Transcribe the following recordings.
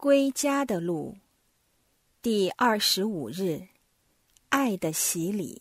归家的路，第二十五日，爱的洗礼。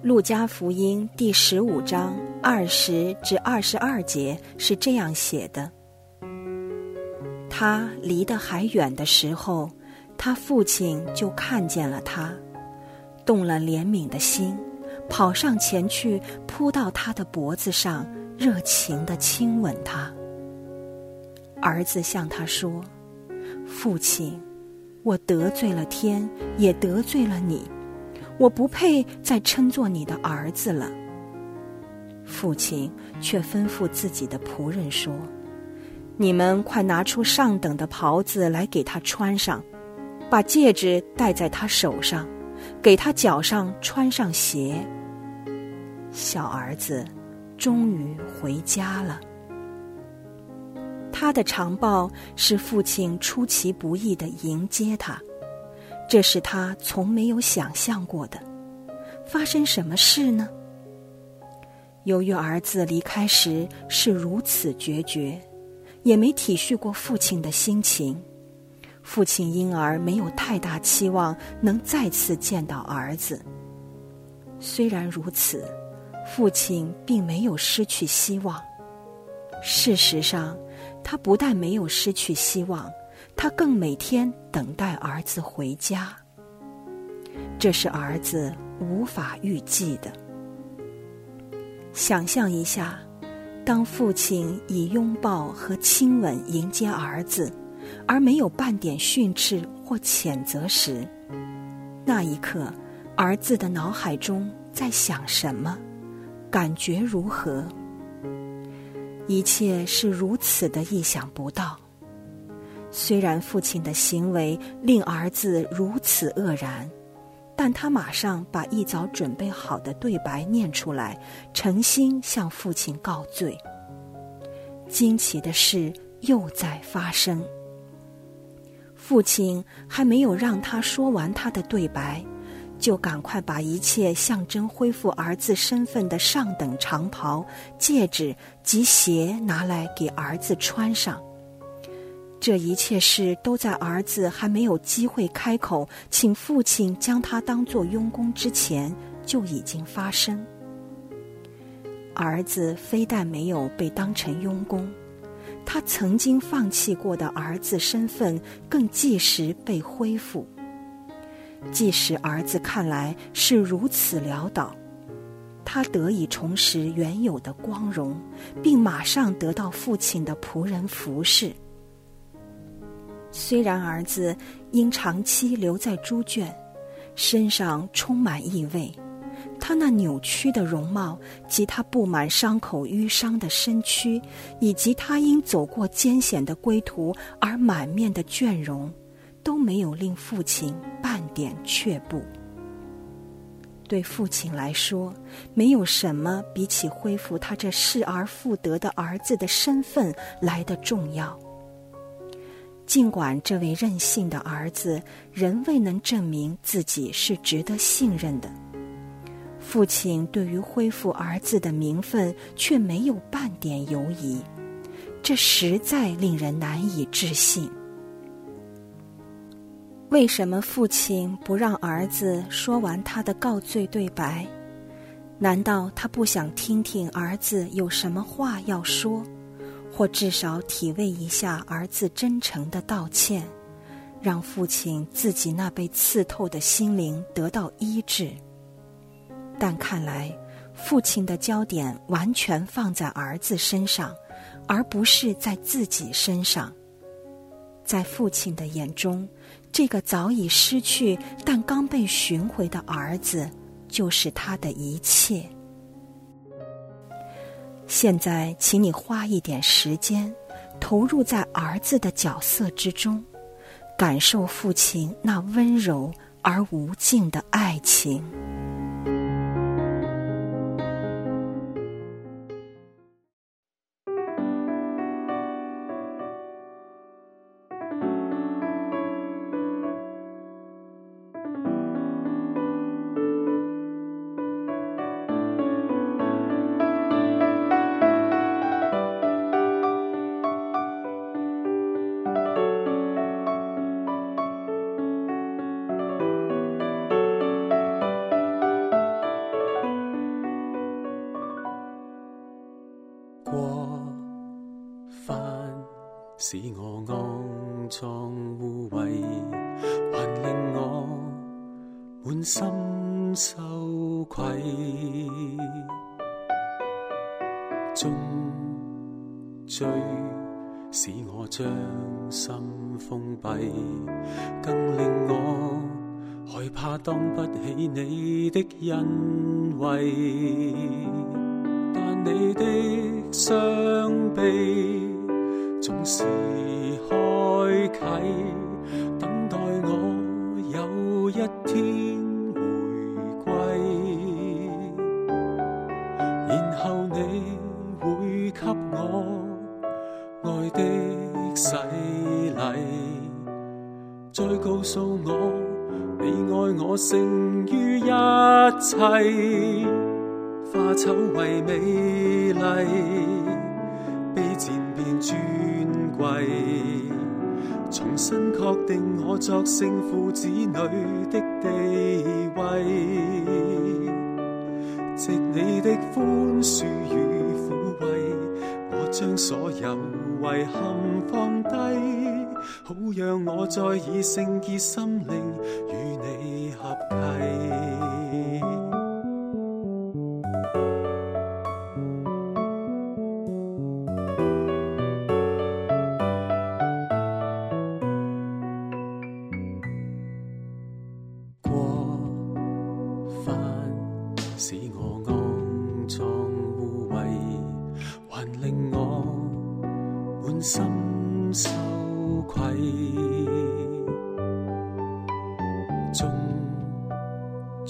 路加福音第十五章二十至二十二节是这样写的：他离得还远的时候，他父亲就看见了他，动了怜悯的心。跑上前去，扑到他的脖子上，热情的亲吻他。儿子向他说：“父亲，我得罪了天，也得罪了你，我不配再称作你的儿子了。”父亲却吩咐自己的仆人说：“你们快拿出上等的袍子来给他穿上，把戒指戴在他手上，给他脚上穿上鞋。”小儿子终于回家了。他的长报是父亲出其不意的迎接他，这是他从没有想象过的。发生什么事呢？由于儿子离开时是如此决绝，也没体恤过父亲的心情，父亲因而没有太大期望能再次见到儿子。虽然如此。父亲并没有失去希望。事实上，他不但没有失去希望，他更每天等待儿子回家。这是儿子无法预计的。想象一下，当父亲以拥抱和亲吻迎接儿子，而没有半点训斥或谴责时，那一刻，儿子的脑海中在想什么？感觉如何？一切是如此的意想不到。虽然父亲的行为令儿子如此愕然，但他马上把一早准备好的对白念出来，诚心向父亲告罪。惊奇的事又在发生。父亲还没有让他说完他的对白。就赶快把一切象征恢复儿子身份的上等长袍、戒指及鞋拿来给儿子穿上。这一切事都在儿子还没有机会开口请父亲将他当做佣工之前就已经发生。儿子非但没有被当成佣工，他曾经放弃过的儿子身份更即时被恢复。即使儿子看来是如此潦倒，他得以重拾原有的光荣，并马上得到父亲的仆人服侍。虽然儿子因长期留在猪圈，身上充满异味，他那扭曲的容貌及他布满伤口淤伤的身躯，以及他因走过艰险的归途而满面的倦容。都没有令父亲半点却步。对父亲来说，没有什么比起恢复他这失而复得的儿子的身份来的重要。尽管这位任性的儿子仍未能证明自己是值得信任的，父亲对于恢复儿子的名分却没有半点犹疑，这实在令人难以置信。为什么父亲不让儿子说完他的告罪对白？难道他不想听听儿子有什么话要说，或至少体味一下儿子真诚的道歉，让父亲自己那被刺透的心灵得到医治？但看来，父亲的焦点完全放在儿子身上，而不是在自己身上。在父亲的眼中，这个早已失去但刚被寻回的儿子，就是他的一切。现在，请你花一点时间，投入在儿子的角色之中，感受父亲那温柔而无尽的爱情。使我肮脏污秽，还令我满心羞愧。终追使我将心封闭，更令我害怕当不起你的恩惠。但你的双臂时开启，等待我有一天回归，然后你会给我爱的洗礼，再告诉我你爱我胜于一切，化丑为美丽，贵，重新确定我作圣父子女的地位，藉你的宽恕与抚慰，我将所有遗憾放低，好让我再以圣洁心灵与你合契。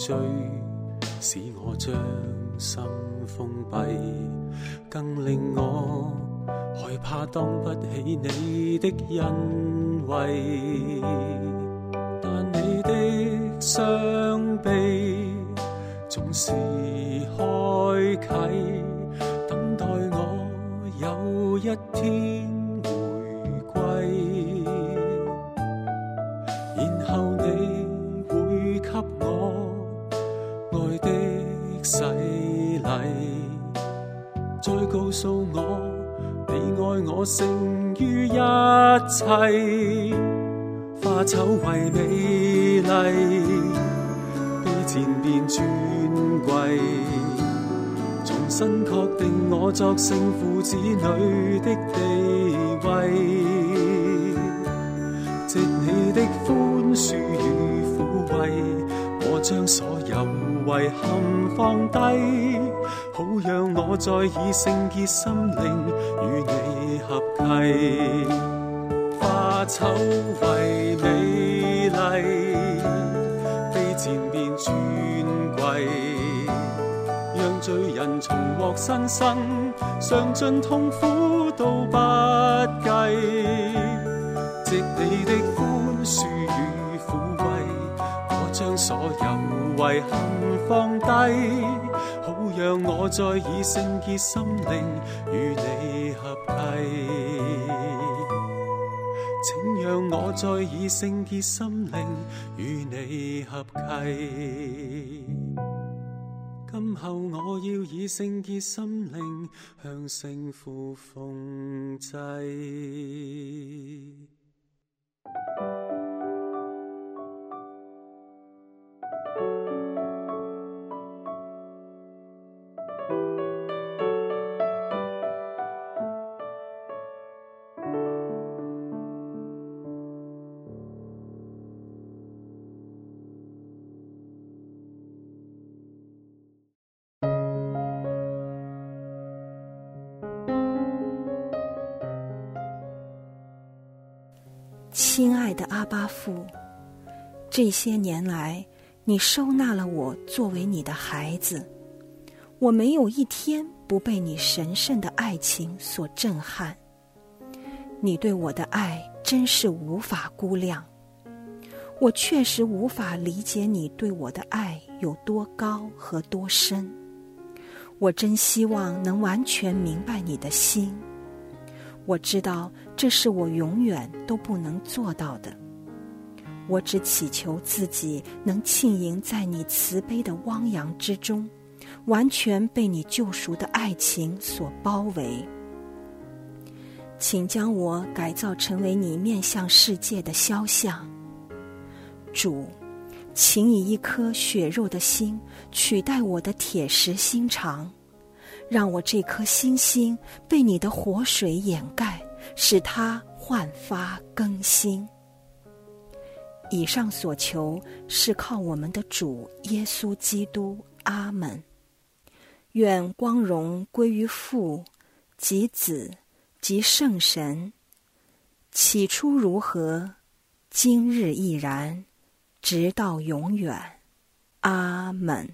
追使我将心封闭，更令我害怕当不起你的恩惠。但你的伤悲总是开启，等待我有一天回归，告诉我你爱我胜于一切。化丑为美丽，卑贱变尊贵，重新确定我作圣父子女的地遗憾放低，好让我再以圣洁心灵与你合契。化丑为美丽，卑贱变尊贵，让罪人重获新生，尝尽痛苦都不计。遗憾放低，好让我再以圣洁心灵与你合契。请让我再以圣洁心灵与你合契。今后我要以圣洁心灵向圣父奉祭。亲爱的阿巴父，这些年来，你收纳了我作为你的孩子，我没有一天不被你神圣的爱情所震撼。你对我的爱真是无法估量，我确实无法理解你对我的爱有多高和多深。我真希望能完全明白你的心。我知道这是我永远都不能做到的。我只祈求自己能浸淫在你慈悲的汪洋之中，完全被你救赎的爱情所包围。请将我改造成为你面向世界的肖像。主，请以一颗血肉的心取代我的铁石心肠，让我这颗星星被你的活水掩盖，使它焕发更新。以上所求是靠我们的主耶稣基督。阿门。愿光荣归于父、及子、及圣神。起初如何，今日亦然。直到永远，阿门。